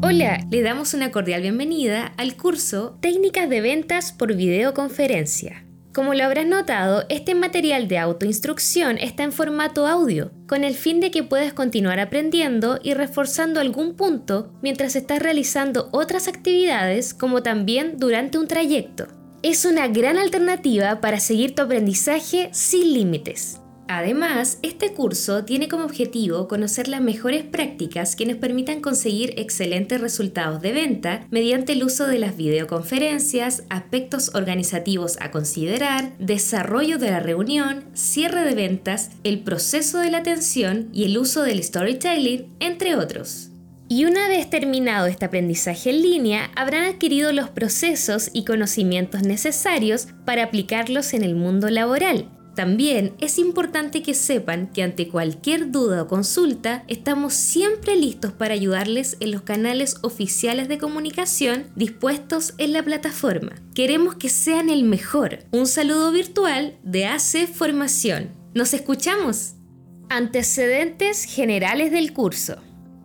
Hola, le damos una cordial bienvenida al curso Técnicas de ventas por videoconferencia. Como lo habrás notado, este material de autoinstrucción está en formato audio, con el fin de que puedas continuar aprendiendo y reforzando algún punto mientras estás realizando otras actividades como también durante un trayecto. Es una gran alternativa para seguir tu aprendizaje sin límites. Además, este curso tiene como objetivo conocer las mejores prácticas que nos permitan conseguir excelentes resultados de venta mediante el uso de las videoconferencias, aspectos organizativos a considerar, desarrollo de la reunión, cierre de ventas, el proceso de la atención y el uso del storytelling, entre otros. Y una vez terminado este aprendizaje en línea, habrán adquirido los procesos y conocimientos necesarios para aplicarlos en el mundo laboral también es importante que sepan que ante cualquier duda o consulta estamos siempre listos para ayudarles en los canales oficiales de comunicación dispuestos en la plataforma. Queremos que sean el mejor. Un saludo virtual de AC Formación. ¿Nos escuchamos? Antecedentes generales del curso.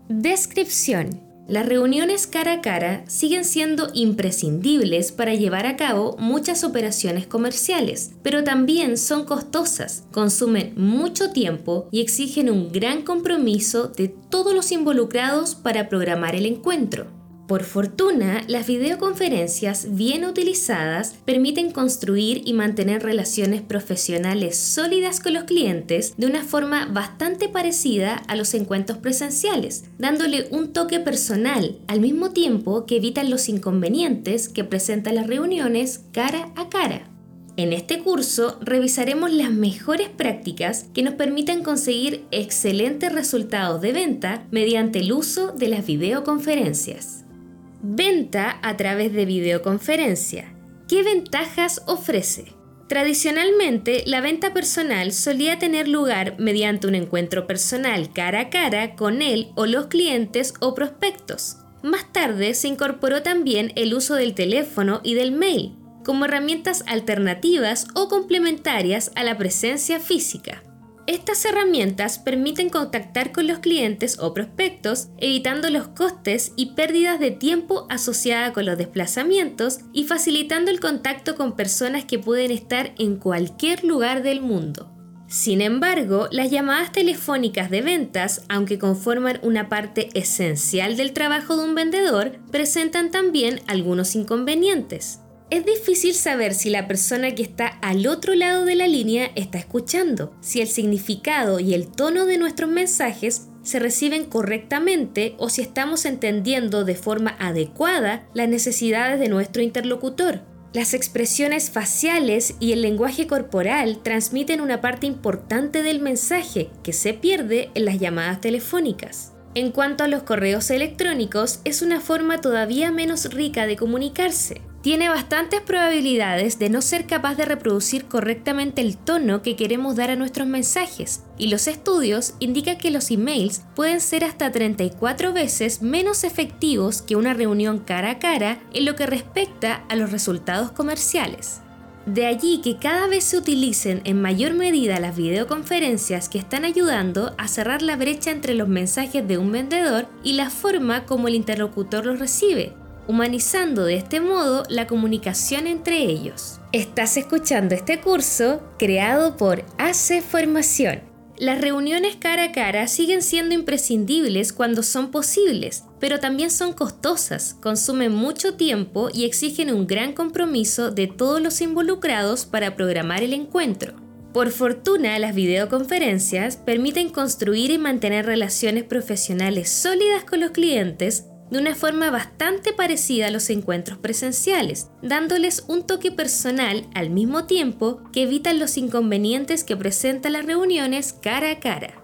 Descripción. Las reuniones cara a cara siguen siendo imprescindibles para llevar a cabo muchas operaciones comerciales, pero también son costosas, consumen mucho tiempo y exigen un gran compromiso de todos los involucrados para programar el encuentro. Por fortuna, las videoconferencias bien utilizadas permiten construir y mantener relaciones profesionales sólidas con los clientes de una forma bastante parecida a los encuentros presenciales, dándole un toque personal al mismo tiempo que evitan los inconvenientes que presentan las reuniones cara a cara. En este curso revisaremos las mejores prácticas que nos permitan conseguir excelentes resultados de venta mediante el uso de las videoconferencias. Venta a través de videoconferencia. ¿Qué ventajas ofrece? Tradicionalmente, la venta personal solía tener lugar mediante un encuentro personal cara a cara con él o los clientes o prospectos. Más tarde se incorporó también el uso del teléfono y del mail como herramientas alternativas o complementarias a la presencia física. Estas herramientas permiten contactar con los clientes o prospectos, evitando los costes y pérdidas de tiempo asociadas con los desplazamientos y facilitando el contacto con personas que pueden estar en cualquier lugar del mundo. Sin embargo, las llamadas telefónicas de ventas, aunque conforman una parte esencial del trabajo de un vendedor, presentan también algunos inconvenientes es difícil saber si la persona que está al otro lado de la línea está escuchando, si el significado y el tono de nuestros mensajes se reciben correctamente o si estamos entendiendo de forma adecuada las necesidades de nuestro interlocutor. Las expresiones faciales y el lenguaje corporal transmiten una parte importante del mensaje que se pierde en las llamadas telefónicas. En cuanto a los correos electrónicos, es una forma todavía menos rica de comunicarse tiene bastantes probabilidades de no ser capaz de reproducir correctamente el tono que queremos dar a nuestros mensajes, y los estudios indican que los emails pueden ser hasta 34 veces menos efectivos que una reunión cara a cara en lo que respecta a los resultados comerciales. De allí que cada vez se utilicen en mayor medida las videoconferencias que están ayudando a cerrar la brecha entre los mensajes de un vendedor y la forma como el interlocutor los recibe, humanizando de este modo la comunicación entre ellos. Estás escuchando este curso creado por AC Formación. Las reuniones cara a cara siguen siendo imprescindibles cuando son posibles, pero también son costosas, consumen mucho tiempo y exigen un gran compromiso de todos los involucrados para programar el encuentro. Por fortuna, las videoconferencias permiten construir y mantener relaciones profesionales sólidas con los clientes de una forma bastante parecida a los encuentros presenciales, dándoles un toque personal al mismo tiempo que evitan los inconvenientes que presentan las reuniones cara a cara.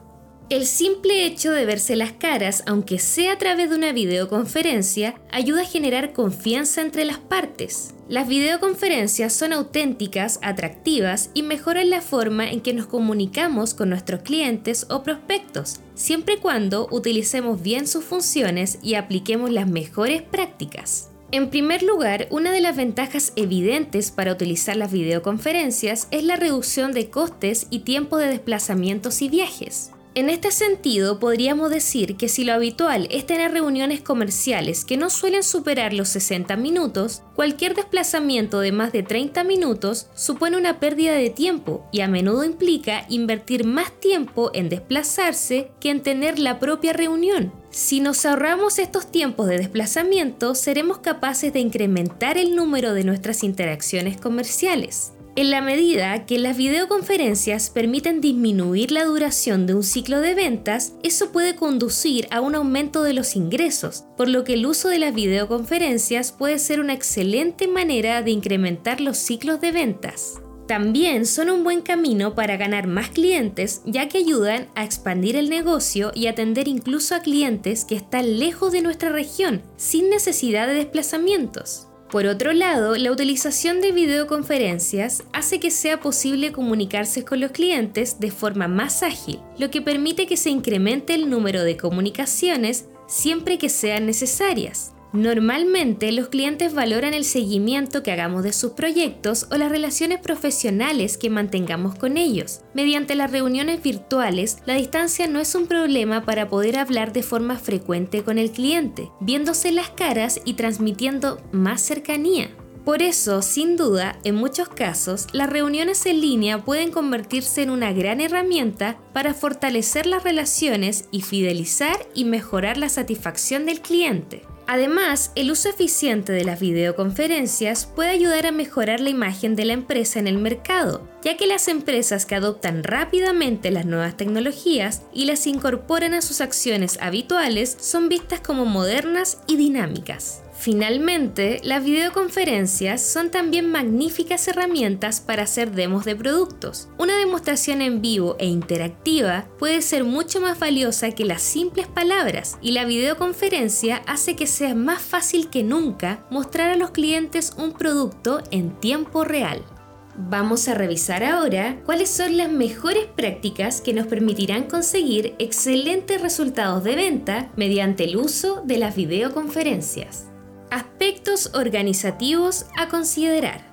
El simple hecho de verse las caras, aunque sea a través de una videoconferencia, ayuda a generar confianza entre las partes. Las videoconferencias son auténticas, atractivas y mejoran la forma en que nos comunicamos con nuestros clientes o prospectos, siempre y cuando utilicemos bien sus funciones y apliquemos las mejores prácticas. En primer lugar, una de las ventajas evidentes para utilizar las videoconferencias es la reducción de costes y tiempo de desplazamientos y viajes. En este sentido, podríamos decir que si lo habitual es tener reuniones comerciales que no suelen superar los 60 minutos, cualquier desplazamiento de más de 30 minutos supone una pérdida de tiempo y a menudo implica invertir más tiempo en desplazarse que en tener la propia reunión. Si nos ahorramos estos tiempos de desplazamiento, seremos capaces de incrementar el número de nuestras interacciones comerciales. En la medida que las videoconferencias permiten disminuir la duración de un ciclo de ventas, eso puede conducir a un aumento de los ingresos, por lo que el uso de las videoconferencias puede ser una excelente manera de incrementar los ciclos de ventas. También son un buen camino para ganar más clientes ya que ayudan a expandir el negocio y atender incluso a clientes que están lejos de nuestra región, sin necesidad de desplazamientos. Por otro lado, la utilización de videoconferencias hace que sea posible comunicarse con los clientes de forma más ágil, lo que permite que se incremente el número de comunicaciones siempre que sean necesarias. Normalmente los clientes valoran el seguimiento que hagamos de sus proyectos o las relaciones profesionales que mantengamos con ellos. Mediante las reuniones virtuales, la distancia no es un problema para poder hablar de forma frecuente con el cliente, viéndose las caras y transmitiendo más cercanía. Por eso, sin duda, en muchos casos, las reuniones en línea pueden convertirse en una gran herramienta para fortalecer las relaciones y fidelizar y mejorar la satisfacción del cliente. Además, el uso eficiente de las videoconferencias puede ayudar a mejorar la imagen de la empresa en el mercado, ya que las empresas que adoptan rápidamente las nuevas tecnologías y las incorporan a sus acciones habituales son vistas como modernas y dinámicas. Finalmente, las videoconferencias son también magníficas herramientas para hacer demos de productos. Una demostración en vivo e interactiva puede ser mucho más valiosa que las simples palabras y la videoconferencia hace que sea más fácil que nunca mostrar a los clientes un producto en tiempo real. Vamos a revisar ahora cuáles son las mejores prácticas que nos permitirán conseguir excelentes resultados de venta mediante el uso de las videoconferencias. Aspectos organizativos a considerar.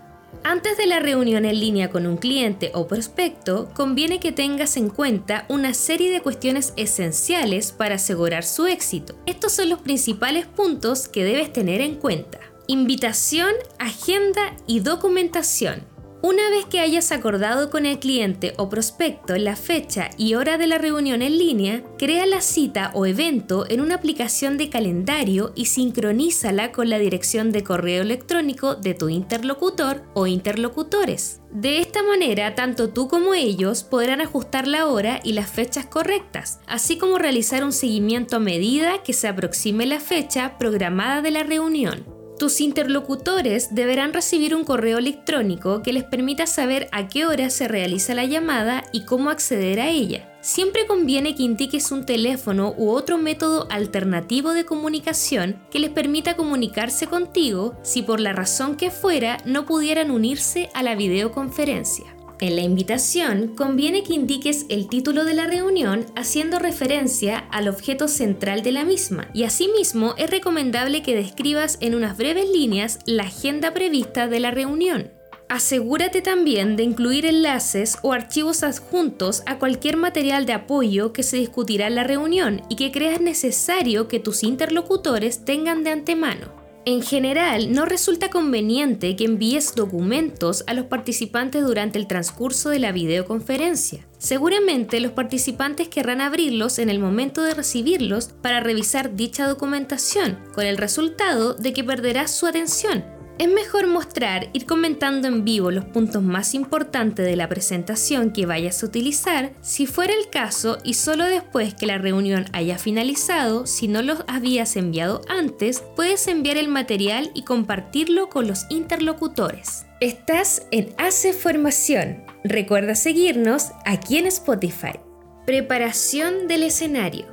Antes de la reunión en línea con un cliente o prospecto, conviene que tengas en cuenta una serie de cuestiones esenciales para asegurar su éxito. Estos son los principales puntos que debes tener en cuenta. Invitación, agenda y documentación. Una vez que hayas acordado con el cliente o prospecto la fecha y hora de la reunión en línea, crea la cita o evento en una aplicación de calendario y sincronízala con la dirección de correo electrónico de tu interlocutor o interlocutores. De esta manera, tanto tú como ellos podrán ajustar la hora y las fechas correctas, así como realizar un seguimiento a medida que se aproxime la fecha programada de la reunión. Tus interlocutores deberán recibir un correo electrónico que les permita saber a qué hora se realiza la llamada y cómo acceder a ella. Siempre conviene que indiques un teléfono u otro método alternativo de comunicación que les permita comunicarse contigo si por la razón que fuera no pudieran unirse a la videoconferencia. En la invitación conviene que indiques el título de la reunión haciendo referencia al objeto central de la misma y asimismo es recomendable que describas en unas breves líneas la agenda prevista de la reunión. Asegúrate también de incluir enlaces o archivos adjuntos a cualquier material de apoyo que se discutirá en la reunión y que creas necesario que tus interlocutores tengan de antemano. En general, no resulta conveniente que envíes documentos a los participantes durante el transcurso de la videoconferencia. Seguramente los participantes querrán abrirlos en el momento de recibirlos para revisar dicha documentación, con el resultado de que perderás su atención es mejor mostrar, ir comentando en vivo los puntos más importantes de la presentación que vayas a utilizar, si fuera el caso, y solo después que la reunión haya finalizado, si no los habías enviado antes, puedes enviar el material y compartirlo con los interlocutores. Estás en Hace Formación. Recuerda seguirnos aquí en Spotify. Preparación del escenario.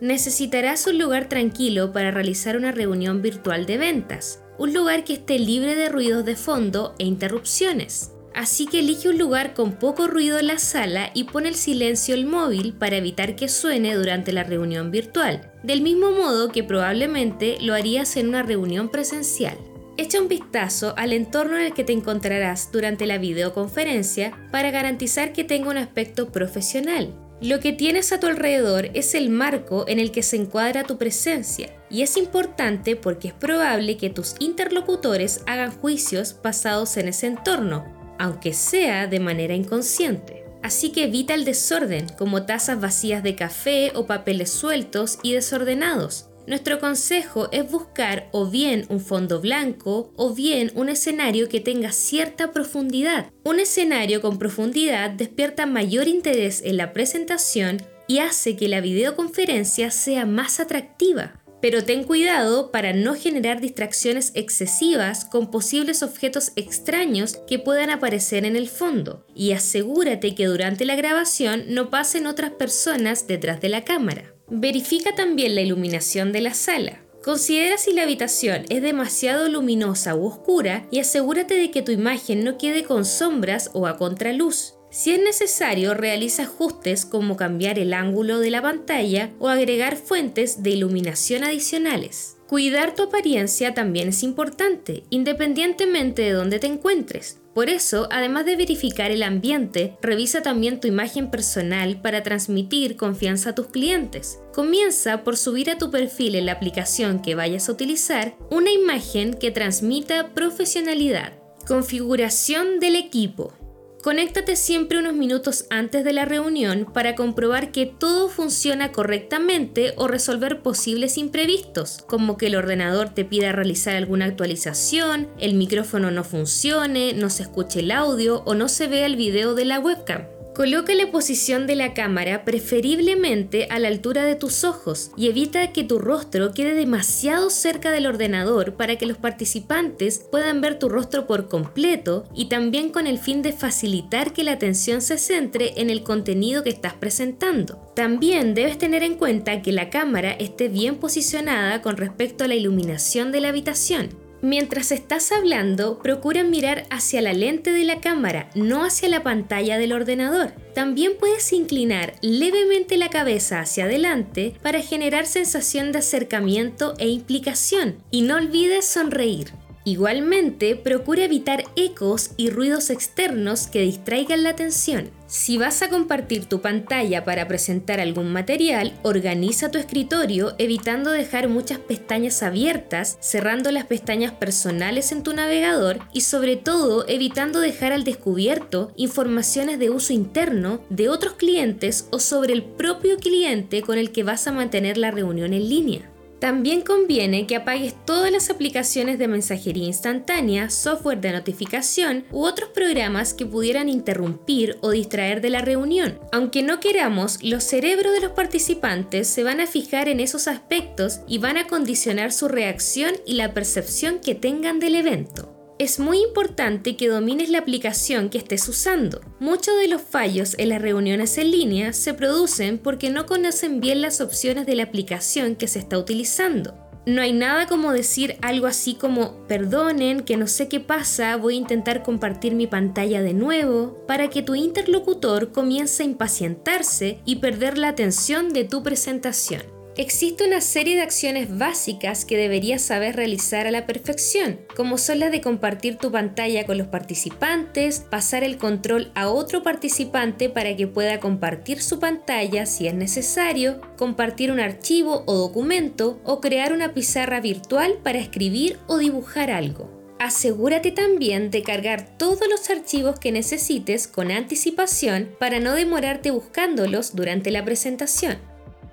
Necesitarás un lugar tranquilo para realizar una reunión virtual de ventas un lugar que esté libre de ruidos de fondo e interrupciones. Así que elige un lugar con poco ruido en la sala y pone el silencio el móvil para evitar que suene durante la reunión virtual, del mismo modo que probablemente lo harías en una reunión presencial. Echa un vistazo al entorno en el que te encontrarás durante la videoconferencia para garantizar que tenga un aspecto profesional. Lo que tienes a tu alrededor es el marco en el que se encuadra tu presencia y es importante porque es probable que tus interlocutores hagan juicios basados en ese entorno, aunque sea de manera inconsciente. Así que evita el desorden, como tazas vacías de café o papeles sueltos y desordenados. Nuestro consejo es buscar o bien un fondo blanco o bien un escenario que tenga cierta profundidad. Un escenario con profundidad despierta mayor interés en la presentación y hace que la videoconferencia sea más atractiva. Pero ten cuidado para no generar distracciones excesivas con posibles objetos extraños que puedan aparecer en el fondo y asegúrate que durante la grabación no pasen otras personas detrás de la cámara. Verifica también la iluminación de la sala. Considera si la habitación es demasiado luminosa u oscura y asegúrate de que tu imagen no quede con sombras o a contraluz. Si es necesario, realiza ajustes como cambiar el ángulo de la pantalla o agregar fuentes de iluminación adicionales. Cuidar tu apariencia también es importante, independientemente de dónde te encuentres. Por eso, además de verificar el ambiente, revisa también tu imagen personal para transmitir confianza a tus clientes. Comienza por subir a tu perfil en la aplicación que vayas a utilizar una imagen que transmita profesionalidad. Configuración del equipo. Conéctate siempre unos minutos antes de la reunión para comprobar que todo funciona correctamente o resolver posibles imprevistos, como que el ordenador te pida realizar alguna actualización, el micrófono no funcione, no se escuche el audio o no se vea el video de la webcam. Coloca la posición de la cámara preferiblemente a la altura de tus ojos y evita que tu rostro quede demasiado cerca del ordenador para que los participantes puedan ver tu rostro por completo y también con el fin de facilitar que la atención se centre en el contenido que estás presentando. También debes tener en cuenta que la cámara esté bien posicionada con respecto a la iluminación de la habitación. Mientras estás hablando, procura mirar hacia la lente de la cámara, no hacia la pantalla del ordenador. También puedes inclinar levemente la cabeza hacia adelante para generar sensación de acercamiento e implicación. Y no olvides sonreír. Igualmente, procura evitar ecos y ruidos externos que distraigan la atención. Si vas a compartir tu pantalla para presentar algún material, organiza tu escritorio evitando dejar muchas pestañas abiertas, cerrando las pestañas personales en tu navegador y sobre todo evitando dejar al descubierto informaciones de uso interno de otros clientes o sobre el propio cliente con el que vas a mantener la reunión en línea. También conviene que apagues todas las aplicaciones de mensajería instantánea, software de notificación u otros programas que pudieran interrumpir o distraer de la reunión. Aunque no queramos, los cerebros de los participantes se van a fijar en esos aspectos y van a condicionar su reacción y la percepción que tengan del evento es muy importante que domines la aplicación que estés usando. Muchos de los fallos en las reuniones en línea se producen porque no conocen bien las opciones de la aplicación que se está utilizando. No hay nada como decir algo así como, perdonen, que no sé qué pasa, voy a intentar compartir mi pantalla de nuevo, para que tu interlocutor comience a impacientarse y perder la atención de tu presentación. Existe una serie de acciones básicas que deberías saber realizar a la perfección, como son las de compartir tu pantalla con los participantes, pasar el control a otro participante para que pueda compartir su pantalla si es necesario, compartir un archivo o documento o crear una pizarra virtual para escribir o dibujar algo. Asegúrate también de cargar todos los archivos que necesites con anticipación para no demorarte buscándolos durante la presentación.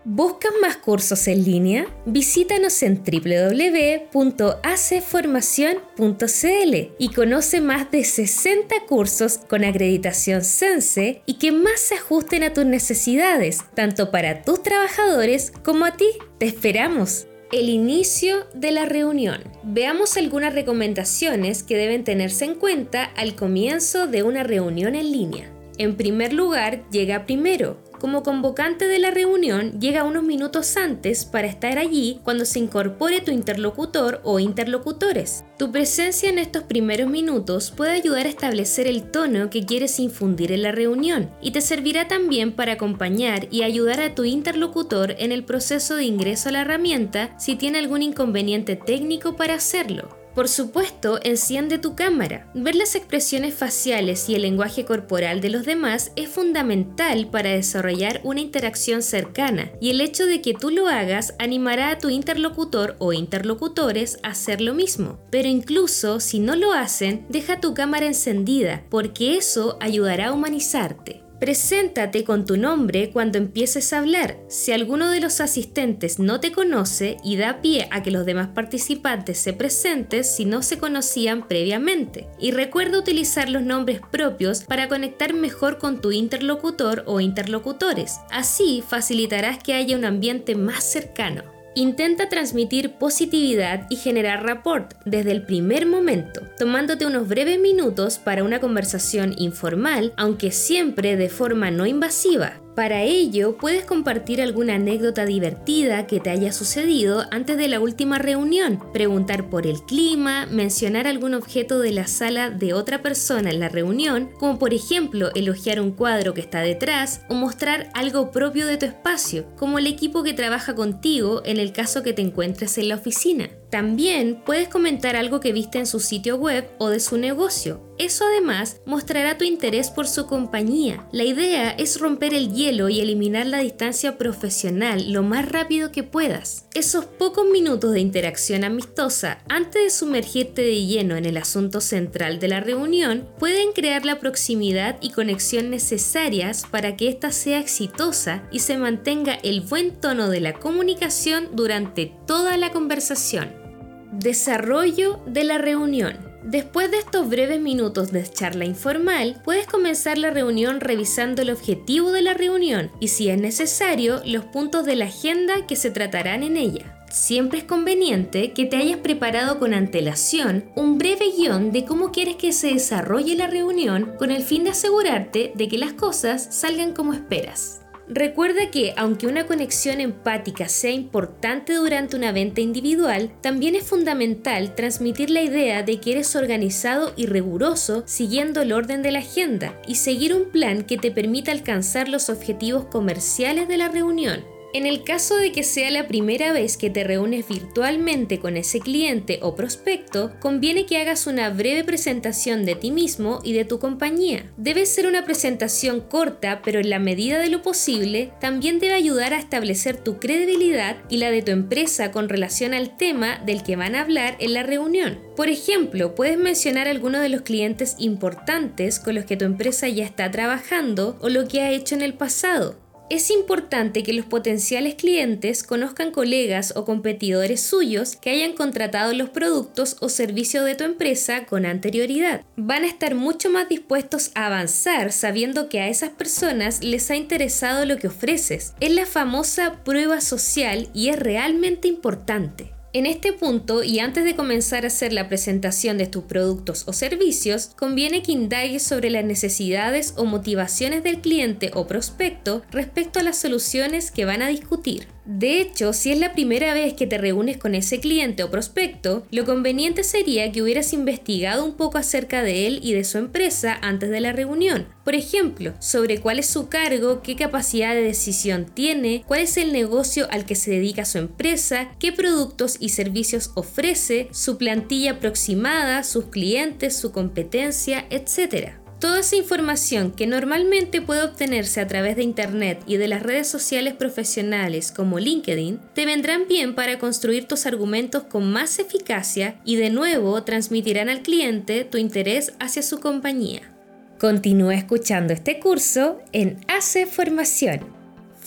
¿Buscas más cursos en línea? Visítanos en www.aceformacion.cl y conoce más de 60 cursos con acreditación Sense y que más se ajusten a tus necesidades, tanto para tus trabajadores como a ti. ¡Te esperamos! El inicio de la reunión. Veamos algunas recomendaciones que deben tenerse en cuenta al comienzo de una reunión en línea. En primer lugar, llega primero como convocante de la reunión llega unos minutos antes para estar allí cuando se incorpore tu interlocutor o interlocutores. Tu presencia en estos primeros minutos puede ayudar a establecer el tono que quieres infundir en la reunión y te servirá también para acompañar y ayudar a tu interlocutor en el proceso de ingreso a la herramienta si tiene algún inconveniente técnico para hacerlo. Por supuesto, enciende tu cámara. Ver las expresiones faciales y el lenguaje corporal de los demás es fundamental para desarrollar una interacción cercana y el hecho de que tú lo hagas animará a tu interlocutor o interlocutores a hacer lo mismo. Pero incluso si no lo hacen, deja tu cámara encendida porque eso ayudará a humanizarte. Preséntate con tu nombre cuando empieces a hablar. Si alguno de los asistentes no te conoce y da pie a que los demás participantes se presenten si no se conocían previamente. Y recuerda utilizar los nombres propios para conectar mejor con tu interlocutor o interlocutores. Así facilitarás que haya un ambiente más cercano. Intenta transmitir positividad y generar rapport desde el primer momento, tomándote unos breves minutos para una conversación informal, aunque siempre de forma no invasiva. Para ello, puedes compartir alguna anécdota divertida que te haya sucedido antes de la última reunión, preguntar por el clima, mencionar algún objeto de la sala de otra persona en la reunión, como por ejemplo elogiar un cuadro que está detrás o mostrar algo propio de tu espacio, como el equipo que trabaja contigo en el caso que te encuentres en la oficina. También puedes comentar algo que viste en su sitio web o de su negocio. Eso además mostrará tu interés por su compañía. La idea es romper el hielo y eliminar la distancia profesional lo más rápido que puedas. Esos pocos minutos de interacción amistosa antes de sumergirte de lleno en el asunto central de la reunión pueden crear la proximidad y conexión necesarias para que ésta sea exitosa y se mantenga el buen tono de la comunicación durante toda la conversación. Desarrollo de la reunión. Después de estos breves minutos de charla informal, puedes comenzar la reunión revisando el objetivo de la reunión y si es necesario, los puntos de la agenda que se tratarán en ella. Siempre es conveniente que te hayas preparado con antelación un breve guion de cómo quieres que se desarrolle la reunión con el fin de asegurarte de que las cosas salgan como esperas. Recuerda que, aunque una conexión empática sea importante durante una venta individual, también es fundamental transmitir la idea de que eres organizado y riguroso siguiendo el orden de la agenda y seguir un plan que te permita alcanzar los objetivos comerciales de la reunión. En el caso de que sea la primera vez que te reúnes virtualmente con ese cliente o prospecto, conviene que hagas una breve presentación de ti mismo y de tu compañía. Debe ser una presentación corta, pero en la medida de lo posible, también debe ayudar a establecer tu credibilidad y la de tu empresa con relación al tema del que van a hablar en la reunión. Por ejemplo, puedes mencionar algunos de los clientes importantes con los que tu empresa ya está trabajando o lo que ha hecho en el pasado. Es importante que los potenciales clientes conozcan colegas o competidores suyos que hayan contratado los productos o servicios de tu empresa con anterioridad. Van a estar mucho más dispuestos a avanzar sabiendo que a esas personas les ha interesado lo que ofreces. Es la famosa prueba social y es realmente importante. En este punto, y antes de comenzar a hacer la presentación de tus productos o servicios, conviene que indagues sobre las necesidades o motivaciones del cliente o prospecto respecto a las soluciones que van a discutir. De hecho, si es la primera vez que te reúnes con ese cliente o prospecto, lo conveniente sería que hubieras investigado un poco acerca de él y de su empresa antes de la reunión. Por ejemplo, sobre cuál es su cargo, qué capacidad de decisión tiene, cuál es el negocio al que se dedica su empresa, qué productos y servicios ofrece, su plantilla aproximada, sus clientes, su competencia, etc. Toda esa información que normalmente puede obtenerse a través de Internet y de las redes sociales profesionales como LinkedIn, te vendrán bien para construir tus argumentos con más eficacia y de nuevo transmitirán al cliente tu interés hacia su compañía. Continúa escuchando este curso en ACE Formación.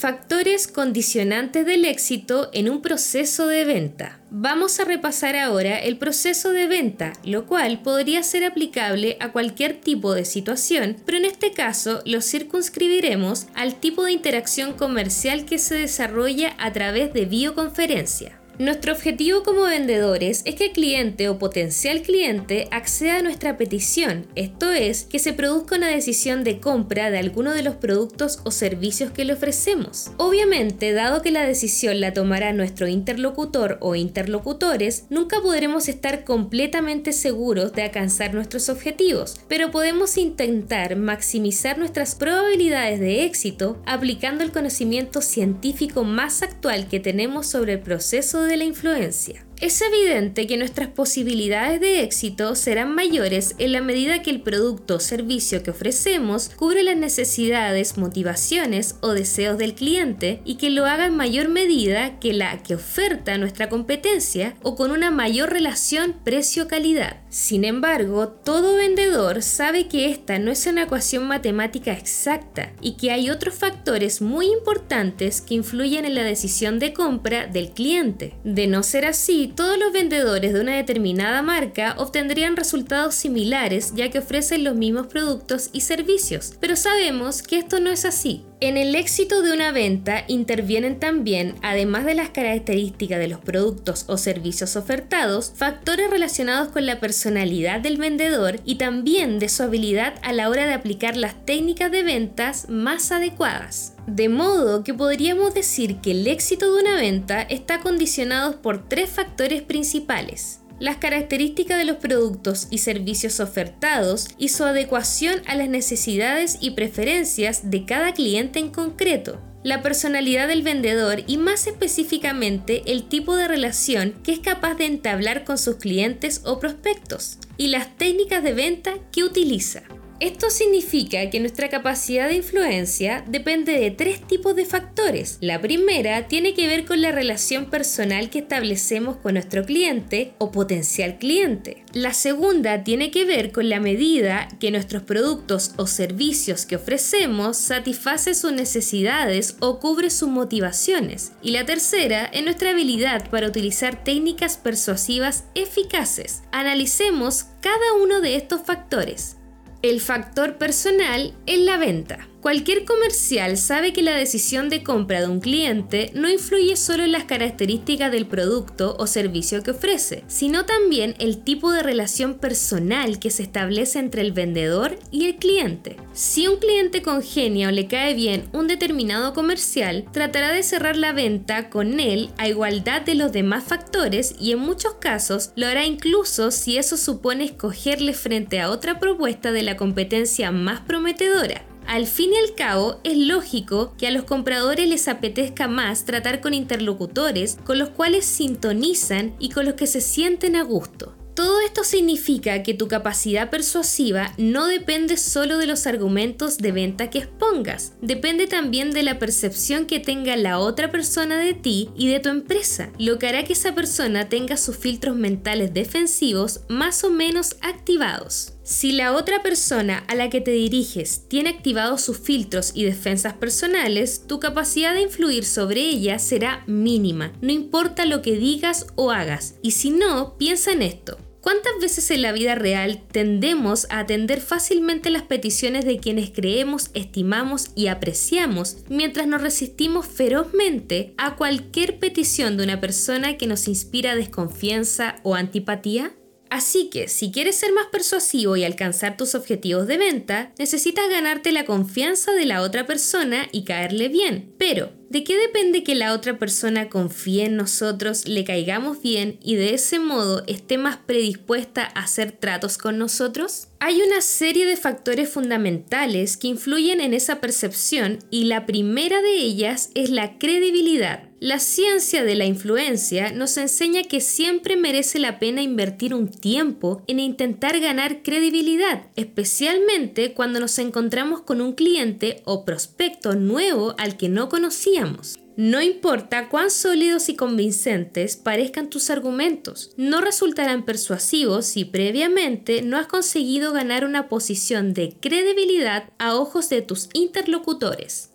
Factores condicionantes del éxito en un proceso de venta. Vamos a repasar ahora el proceso de venta, lo cual podría ser aplicable a cualquier tipo de situación, pero en este caso lo circunscribiremos al tipo de interacción comercial que se desarrolla a través de bioconferencia. Nuestro objetivo como vendedores es que el cliente o potencial cliente acceda a nuestra petición, esto es, que se produzca una decisión de compra de alguno de los productos o servicios que le ofrecemos. Obviamente, dado que la decisión la tomará nuestro interlocutor o interlocutores, nunca podremos estar completamente seguros de alcanzar nuestros objetivos, pero podemos intentar maximizar nuestras probabilidades de éxito aplicando el conocimiento científico más actual que tenemos sobre el proceso de la influencia. Es evidente que nuestras posibilidades de éxito serán mayores en la medida que el producto o servicio que ofrecemos cubre las necesidades, motivaciones o deseos del cliente y que lo haga en mayor medida que la que oferta nuestra competencia o con una mayor relación precio-calidad. Sin embargo, todo vendedor sabe que esta no es una ecuación matemática exacta y que hay otros factores muy importantes que influyen en la decisión de compra del cliente. De no ser así, todos los vendedores de una determinada marca obtendrían resultados similares ya que ofrecen los mismos productos y servicios, pero sabemos que esto no es así. En el éxito de una venta intervienen también, además de las características de los productos o servicios ofertados, factores relacionados con la personalidad del vendedor y también de su habilidad a la hora de aplicar las técnicas de ventas más adecuadas. De modo que podríamos decir que el éxito de una venta está condicionado por tres factores principales las características de los productos y servicios ofertados y su adecuación a las necesidades y preferencias de cada cliente en concreto, la personalidad del vendedor y más específicamente el tipo de relación que es capaz de entablar con sus clientes o prospectos y las técnicas de venta que utiliza. Esto significa que nuestra capacidad de influencia depende de tres tipos de factores. La primera tiene que ver con la relación personal que establecemos con nuestro cliente o potencial cliente. La segunda tiene que ver con la medida que nuestros productos o servicios que ofrecemos satisface sus necesidades o cubre sus motivaciones. Y la tercera es nuestra habilidad para utilizar técnicas persuasivas eficaces. Analicemos cada uno de estos factores. El factor personal en la venta. Cualquier comercial sabe que la decisión de compra de un cliente no influye solo en las características del producto o servicio que ofrece, sino también el tipo de relación personal que se establece entre el vendedor y el cliente. Si un cliente congenia o le cae bien un determinado comercial, tratará de cerrar la venta con él a igualdad de los demás factores y en muchos casos lo hará incluso si eso supone escogerle frente a otra propuesta de la competencia más prometedora. Al fin y al cabo, es lógico que a los compradores les apetezca más tratar con interlocutores con los cuales sintonizan y con los que se sienten a gusto. Todo esto significa que tu capacidad persuasiva no depende solo de los argumentos de venta que expongas, depende también de la percepción que tenga la otra persona de ti y de tu empresa, lo que hará que esa persona tenga sus filtros mentales defensivos más o menos activados. Si la otra persona a la que te diriges tiene activados sus filtros y defensas personales, tu capacidad de influir sobre ella será mínima, no importa lo que digas o hagas. Y si no, piensa en esto. ¿Cuántas veces en la vida real tendemos a atender fácilmente las peticiones de quienes creemos, estimamos y apreciamos, mientras nos resistimos ferozmente a cualquier petición de una persona que nos inspira desconfianza o antipatía? Así que, si quieres ser más persuasivo y alcanzar tus objetivos de venta, necesitas ganarte la confianza de la otra persona y caerle bien. Pero, ¿de qué depende que la otra persona confíe en nosotros, le caigamos bien y de ese modo esté más predispuesta a hacer tratos con nosotros? Hay una serie de factores fundamentales que influyen en esa percepción y la primera de ellas es la credibilidad. La ciencia de la influencia nos enseña que siempre merece la pena invertir un tiempo en intentar ganar credibilidad, especialmente cuando nos encontramos con un cliente o prospecto nuevo al que no conocíamos. No importa cuán sólidos y convincentes parezcan tus argumentos, no resultarán persuasivos si previamente no has conseguido ganar una posición de credibilidad a ojos de tus interlocutores.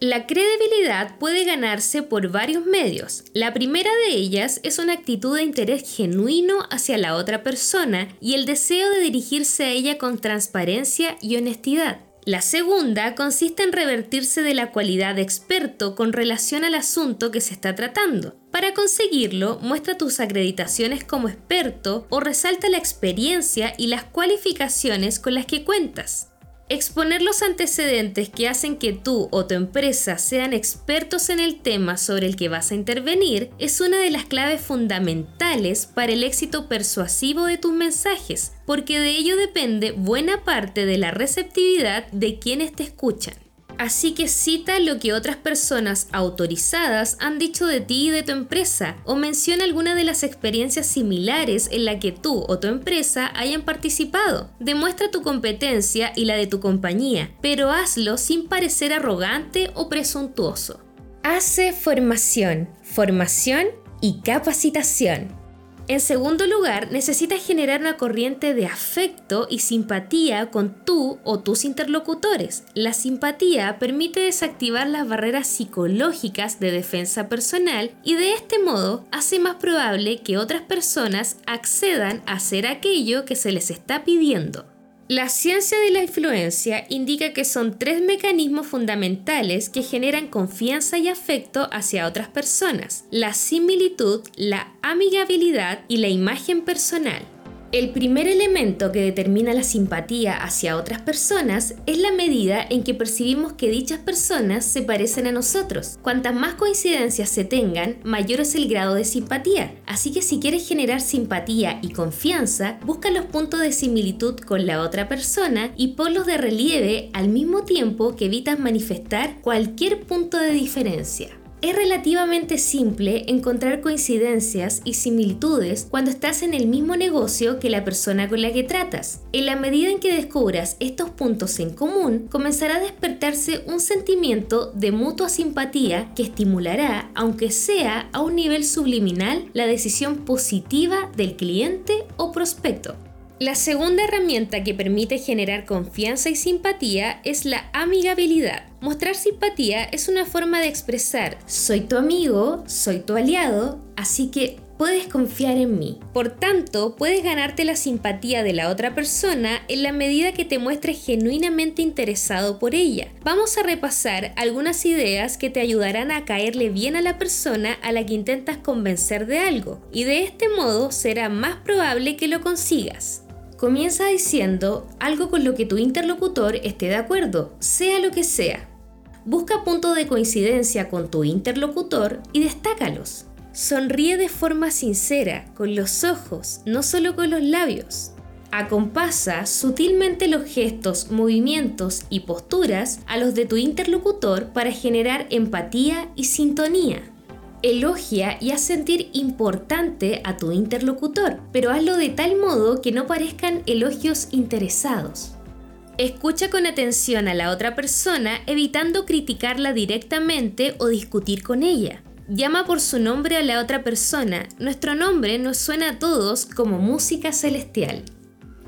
La credibilidad puede ganarse por varios medios. La primera de ellas es una actitud de interés genuino hacia la otra persona y el deseo de dirigirse a ella con transparencia y honestidad. La segunda consiste en revertirse de la cualidad de experto con relación al asunto que se está tratando. Para conseguirlo, muestra tus acreditaciones como experto o resalta la experiencia y las cualificaciones con las que cuentas. Exponer los antecedentes que hacen que tú o tu empresa sean expertos en el tema sobre el que vas a intervenir es una de las claves fundamentales para el éxito persuasivo de tus mensajes, porque de ello depende buena parte de la receptividad de quienes te escuchan. Así que cita lo que otras personas autorizadas han dicho de ti y de tu empresa o menciona alguna de las experiencias similares en la que tú o tu empresa hayan participado. Demuestra tu competencia y la de tu compañía, pero hazlo sin parecer arrogante o presuntuoso. Hace formación, formación y capacitación. En segundo lugar, necesitas generar una corriente de afecto y simpatía con tú o tus interlocutores. La simpatía permite desactivar las barreras psicológicas de defensa personal y de este modo hace más probable que otras personas accedan a hacer aquello que se les está pidiendo. La ciencia de la influencia indica que son tres mecanismos fundamentales que generan confianza y afecto hacia otras personas, la similitud, la amigabilidad y la imagen personal. El primer elemento que determina la simpatía hacia otras personas es la medida en que percibimos que dichas personas se parecen a nosotros. Cuantas más coincidencias se tengan, mayor es el grado de simpatía. Así que si quieres generar simpatía y confianza, busca los puntos de similitud con la otra persona y ponlos de relieve al mismo tiempo que evitas manifestar cualquier punto de diferencia. Es relativamente simple encontrar coincidencias y similitudes cuando estás en el mismo negocio que la persona con la que tratas. En la medida en que descubras estos puntos en común, comenzará a despertarse un sentimiento de mutua simpatía que estimulará, aunque sea a un nivel subliminal, la decisión positiva del cliente o prospecto. La segunda herramienta que permite generar confianza y simpatía es la amigabilidad. Mostrar simpatía es una forma de expresar, soy tu amigo, soy tu aliado, así que puedes confiar en mí. Por tanto, puedes ganarte la simpatía de la otra persona en la medida que te muestres genuinamente interesado por ella. Vamos a repasar algunas ideas que te ayudarán a caerle bien a la persona a la que intentas convencer de algo, y de este modo será más probable que lo consigas. Comienza diciendo algo con lo que tu interlocutor esté de acuerdo, sea lo que sea. Busca puntos de coincidencia con tu interlocutor y destácalos. Sonríe de forma sincera, con los ojos, no solo con los labios. Acompasa sutilmente los gestos, movimientos y posturas a los de tu interlocutor para generar empatía y sintonía. Elogia y haz sentir importante a tu interlocutor, pero hazlo de tal modo que no parezcan elogios interesados. Escucha con atención a la otra persona evitando criticarla directamente o discutir con ella. Llama por su nombre a la otra persona. Nuestro nombre nos suena a todos como música celestial.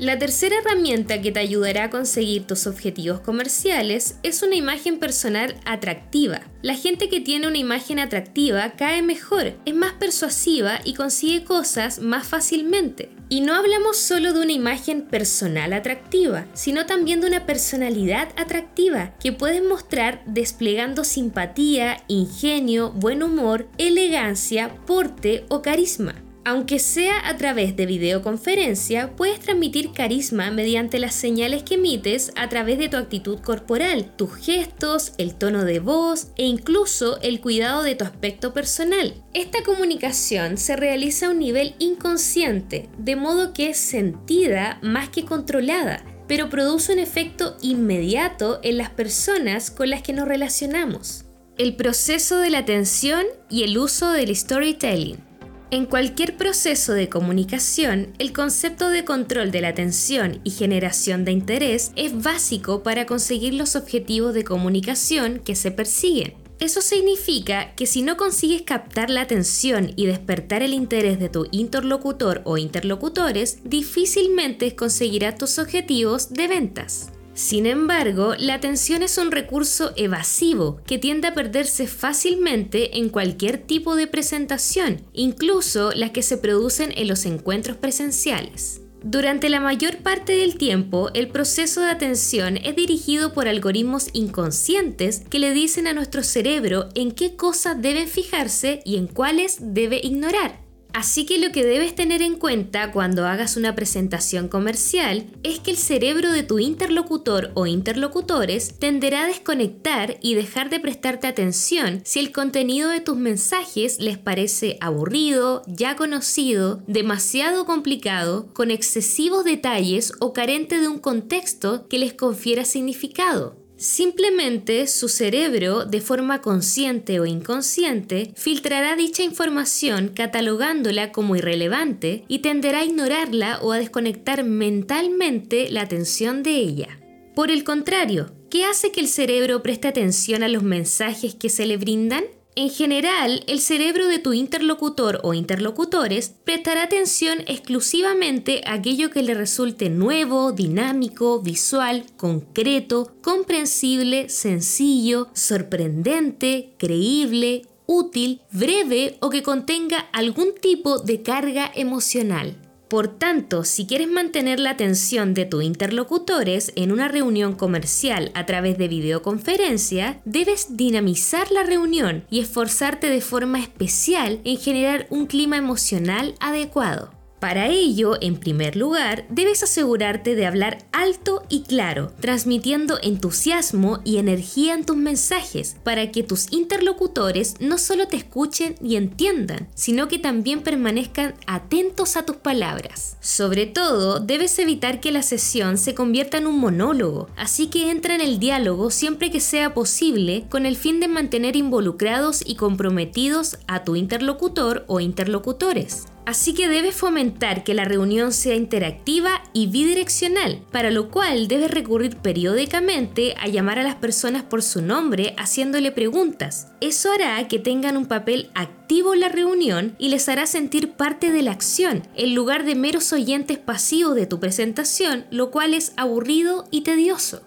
La tercera herramienta que te ayudará a conseguir tus objetivos comerciales es una imagen personal atractiva. La gente que tiene una imagen atractiva cae mejor, es más persuasiva y consigue cosas más fácilmente. Y no hablamos solo de una imagen personal atractiva, sino también de una personalidad atractiva que puedes mostrar desplegando simpatía, ingenio, buen humor, elegancia, porte o carisma. Aunque sea a través de videoconferencia, puedes transmitir carisma mediante las señales que emites a través de tu actitud corporal, tus gestos, el tono de voz e incluso el cuidado de tu aspecto personal. Esta comunicación se realiza a un nivel inconsciente, de modo que es sentida más que controlada, pero produce un efecto inmediato en las personas con las que nos relacionamos. El proceso de la atención y el uso del storytelling. En cualquier proceso de comunicación, el concepto de control de la atención y generación de interés es básico para conseguir los objetivos de comunicación que se persiguen. Eso significa que si no consigues captar la atención y despertar el interés de tu interlocutor o interlocutores, difícilmente conseguirás tus objetivos de ventas. Sin embargo, la atención es un recurso evasivo que tiende a perderse fácilmente en cualquier tipo de presentación, incluso las que se producen en los encuentros presenciales. Durante la mayor parte del tiempo, el proceso de atención es dirigido por algoritmos inconscientes que le dicen a nuestro cerebro en qué cosas deben fijarse y en cuáles debe ignorar. Así que lo que debes tener en cuenta cuando hagas una presentación comercial es que el cerebro de tu interlocutor o interlocutores tenderá a desconectar y dejar de prestarte atención si el contenido de tus mensajes les parece aburrido, ya conocido, demasiado complicado, con excesivos detalles o carente de un contexto que les confiera significado. Simplemente su cerebro, de forma consciente o inconsciente, filtrará dicha información catalogándola como irrelevante y tenderá a ignorarla o a desconectar mentalmente la atención de ella. Por el contrario, ¿qué hace que el cerebro preste atención a los mensajes que se le brindan? En general, el cerebro de tu interlocutor o interlocutores prestará atención exclusivamente a aquello que le resulte nuevo, dinámico, visual, concreto, comprensible, sencillo, sorprendente, creíble, útil, breve o que contenga algún tipo de carga emocional. Por tanto, si quieres mantener la atención de tus interlocutores en una reunión comercial a través de videoconferencia, debes dinamizar la reunión y esforzarte de forma especial en generar un clima emocional adecuado. Para ello, en primer lugar, debes asegurarte de hablar alto y claro, transmitiendo entusiasmo y energía en tus mensajes para que tus interlocutores no solo te escuchen y entiendan, sino que también permanezcan atentos a tus palabras. Sobre todo, debes evitar que la sesión se convierta en un monólogo, así que entra en el diálogo siempre que sea posible con el fin de mantener involucrados y comprometidos a tu interlocutor o interlocutores. Así que debes fomentar que la reunión sea interactiva y bidireccional, para lo cual debes recurrir periódicamente a llamar a las personas por su nombre haciéndole preguntas. Eso hará que tengan un papel activo en la reunión y les hará sentir parte de la acción, en lugar de meros oyentes pasivos de tu presentación, lo cual es aburrido y tedioso.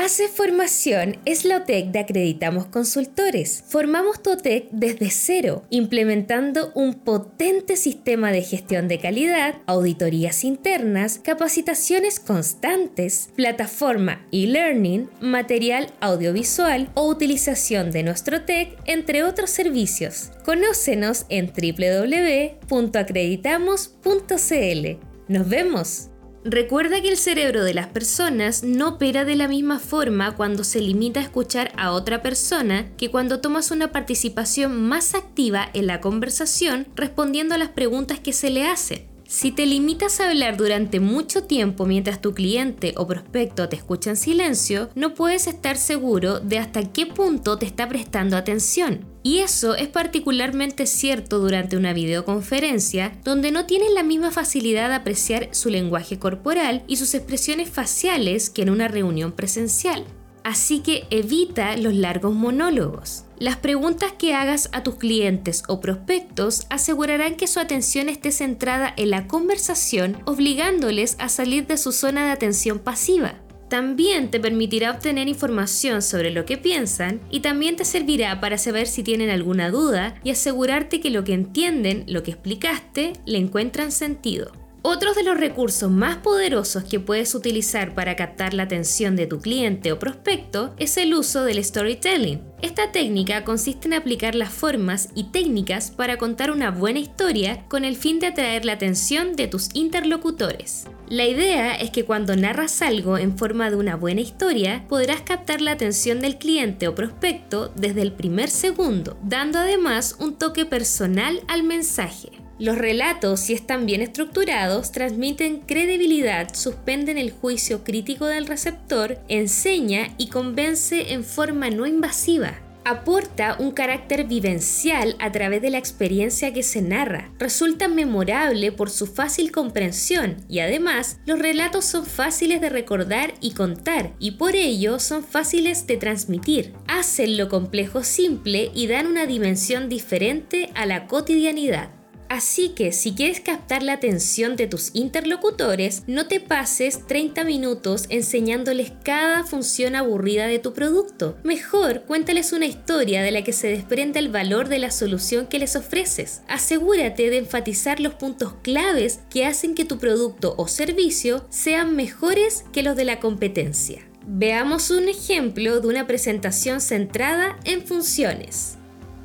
Hace formación es la OTEC de Acreditamos Consultores. Formamos tu OTEC desde cero, implementando un potente sistema de gestión de calidad, auditorías internas, capacitaciones constantes, plataforma e-learning, material audiovisual o utilización de nuestro TEC, entre otros servicios. Conócenos en www.acreditamos.cl. ¡Nos vemos! Recuerda que el cerebro de las personas no opera de la misma forma cuando se limita a escuchar a otra persona que cuando tomas una participación más activa en la conversación respondiendo a las preguntas que se le hacen. Si te limitas a hablar durante mucho tiempo mientras tu cliente o prospecto te escucha en silencio, no puedes estar seguro de hasta qué punto te está prestando atención. Y eso es particularmente cierto durante una videoconferencia donde no tienes la misma facilidad de apreciar su lenguaje corporal y sus expresiones faciales que en una reunión presencial. Así que evita los largos monólogos. Las preguntas que hagas a tus clientes o prospectos asegurarán que su atención esté centrada en la conversación, obligándoles a salir de su zona de atención pasiva. También te permitirá obtener información sobre lo que piensan y también te servirá para saber si tienen alguna duda y asegurarte que lo que entienden, lo que explicaste, le encuentran sentido. Otro de los recursos más poderosos que puedes utilizar para captar la atención de tu cliente o prospecto es el uso del storytelling. Esta técnica consiste en aplicar las formas y técnicas para contar una buena historia con el fin de atraer la atención de tus interlocutores. La idea es que cuando narras algo en forma de una buena historia, podrás captar la atención del cliente o prospecto desde el primer segundo, dando además un toque personal al mensaje. Los relatos, si están bien estructurados, transmiten credibilidad, suspenden el juicio crítico del receptor, enseña y convence en forma no invasiva. Aporta un carácter vivencial a través de la experiencia que se narra. Resulta memorable por su fácil comprensión y además los relatos son fáciles de recordar y contar y por ello son fáciles de transmitir. Hacen lo complejo simple y dan una dimensión diferente a la cotidianidad. Así que si quieres captar la atención de tus interlocutores, no te pases 30 minutos enseñándoles cada función aburrida de tu producto. Mejor cuéntales una historia de la que se desprenda el valor de la solución que les ofreces. Asegúrate de enfatizar los puntos claves que hacen que tu producto o servicio sean mejores que los de la competencia. Veamos un ejemplo de una presentación centrada en funciones.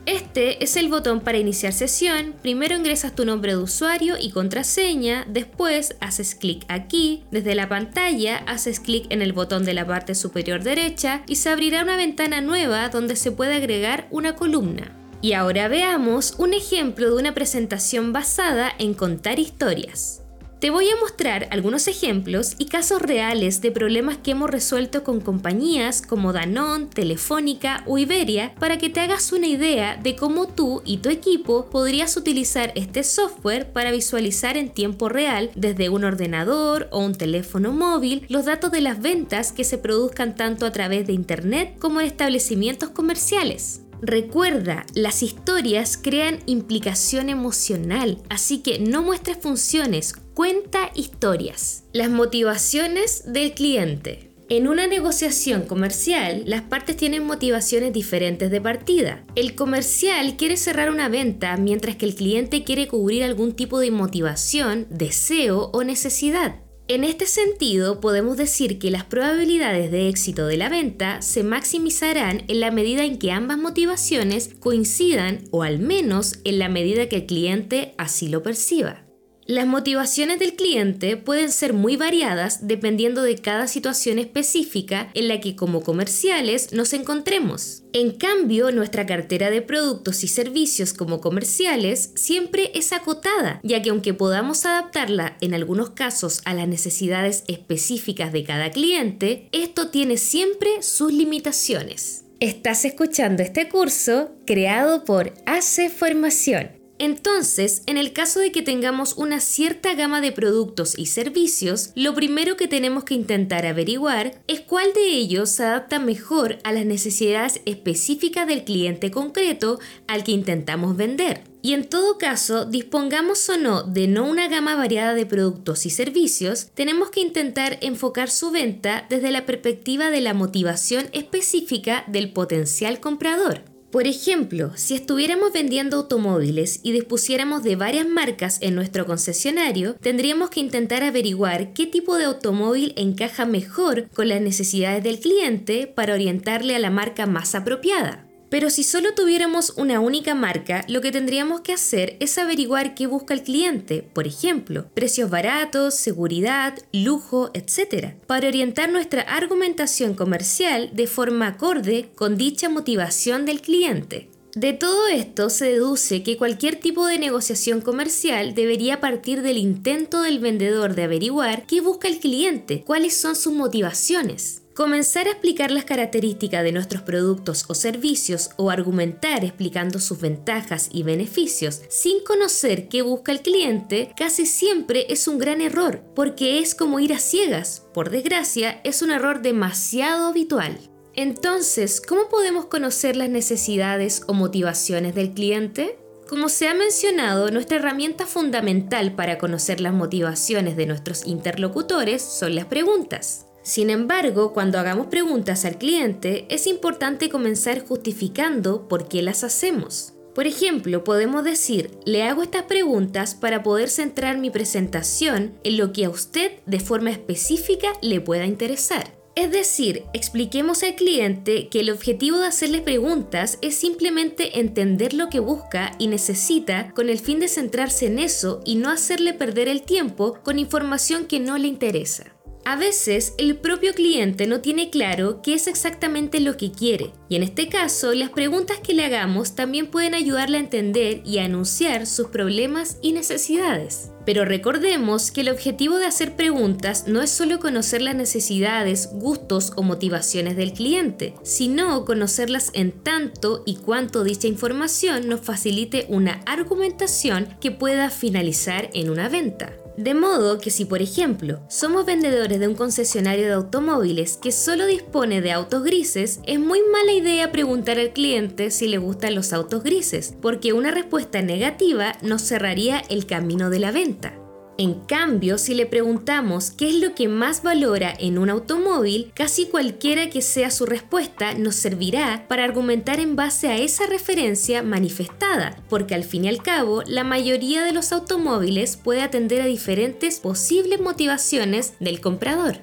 Este es el botón para iniciar sesión. Primero ingresas tu nombre de usuario y contraseña, después haces clic aquí, desde la pantalla haces clic en el botón de la parte superior derecha y se abrirá una ventana nueva donde se puede agregar una columna. Y ahora veamos un ejemplo de una presentación basada en contar historias. Te voy a mostrar algunos ejemplos y casos reales de problemas que hemos resuelto con compañías como Danone, Telefónica o Iberia para que te hagas una idea de cómo tú y tu equipo podrías utilizar este software para visualizar en tiempo real desde un ordenador o un teléfono móvil los datos de las ventas que se produzcan tanto a través de Internet como en establecimientos comerciales. Recuerda, las historias crean implicación emocional, así que no muestres funciones, cuenta historias. Las motivaciones del cliente. En una negociación comercial, las partes tienen motivaciones diferentes de partida. El comercial quiere cerrar una venta mientras que el cliente quiere cubrir algún tipo de motivación, deseo o necesidad. En este sentido, podemos decir que las probabilidades de éxito de la venta se maximizarán en la medida en que ambas motivaciones coincidan o al menos en la medida que el cliente así lo perciba. Las motivaciones del cliente pueden ser muy variadas dependiendo de cada situación específica en la que como comerciales nos encontremos. En cambio, nuestra cartera de productos y servicios como comerciales siempre es acotada, ya que aunque podamos adaptarla en algunos casos a las necesidades específicas de cada cliente, esto tiene siempre sus limitaciones. Estás escuchando este curso creado por ACE Formación entonces, en el caso de que tengamos una cierta gama de productos y servicios, lo primero que tenemos que intentar averiguar es cuál de ellos se adapta mejor a las necesidades específicas del cliente concreto al que intentamos vender. Y en todo caso, dispongamos o no de no una gama variada de productos y servicios, tenemos que intentar enfocar su venta desde la perspectiva de la motivación específica del potencial comprador. Por ejemplo, si estuviéramos vendiendo automóviles y dispusiéramos de varias marcas en nuestro concesionario, tendríamos que intentar averiguar qué tipo de automóvil encaja mejor con las necesidades del cliente para orientarle a la marca más apropiada. Pero si solo tuviéramos una única marca, lo que tendríamos que hacer es averiguar qué busca el cliente, por ejemplo, precios baratos, seguridad, lujo, etc., para orientar nuestra argumentación comercial de forma acorde con dicha motivación del cliente. De todo esto se deduce que cualquier tipo de negociación comercial debería partir del intento del vendedor de averiguar qué busca el cliente, cuáles son sus motivaciones. Comenzar a explicar las características de nuestros productos o servicios o argumentar explicando sus ventajas y beneficios sin conocer qué busca el cliente casi siempre es un gran error, porque es como ir a ciegas. Por desgracia, es un error demasiado habitual. Entonces, ¿cómo podemos conocer las necesidades o motivaciones del cliente? Como se ha mencionado, nuestra herramienta fundamental para conocer las motivaciones de nuestros interlocutores son las preguntas. Sin embargo, cuando hagamos preguntas al cliente, es importante comenzar justificando por qué las hacemos. Por ejemplo, podemos decir, le hago estas preguntas para poder centrar mi presentación en lo que a usted de forma específica le pueda interesar. Es decir, expliquemos al cliente que el objetivo de hacerle preguntas es simplemente entender lo que busca y necesita con el fin de centrarse en eso y no hacerle perder el tiempo con información que no le interesa. A veces el propio cliente no tiene claro qué es exactamente lo que quiere, y en este caso las preguntas que le hagamos también pueden ayudarle a entender y a anunciar sus problemas y necesidades. Pero recordemos que el objetivo de hacer preguntas no es solo conocer las necesidades, gustos o motivaciones del cliente, sino conocerlas en tanto y cuanto dicha información nos facilite una argumentación que pueda finalizar en una venta. De modo que si, por ejemplo, somos vendedores de un concesionario de automóviles que solo dispone de autos grises, es muy mala idea preguntar al cliente si le gustan los autos grises, porque una respuesta negativa nos cerraría el camino de la venta. En cambio, si le preguntamos qué es lo que más valora en un automóvil, casi cualquiera que sea su respuesta nos servirá para argumentar en base a esa referencia manifestada, porque al fin y al cabo, la mayoría de los automóviles puede atender a diferentes posibles motivaciones del comprador.